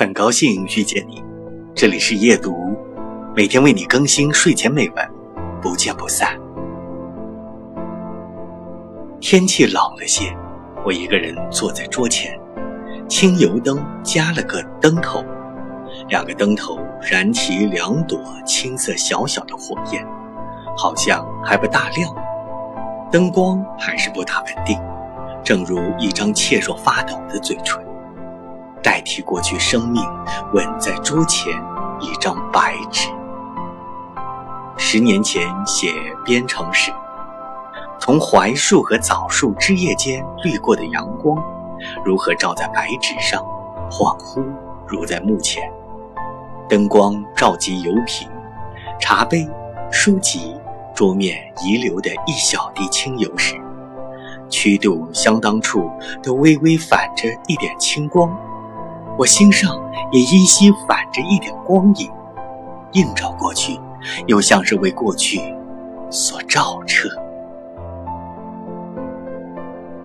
很高兴遇见你，这里是夜读，每天为你更新睡前美文，不见不散。天气冷了些，我一个人坐在桌前，轻油灯加了个灯头，两个灯头燃起两朵青色小小的火焰，好像还不大亮，灯光还是不大稳定，正如一张怯弱发抖的嘴唇。代替过去生命，吻在桌前一张白纸。十年前写边城时，从槐树和枣树枝叶间掠过的阳光，如何照在白纸上，恍惚如在目前。灯光照及油瓶、茶杯、书籍、桌面遗留的一小滴清油时，曲度相当处都微微反着一点青光。我心上也依稀反着一点光影，映照过去，又像是为过去所照彻。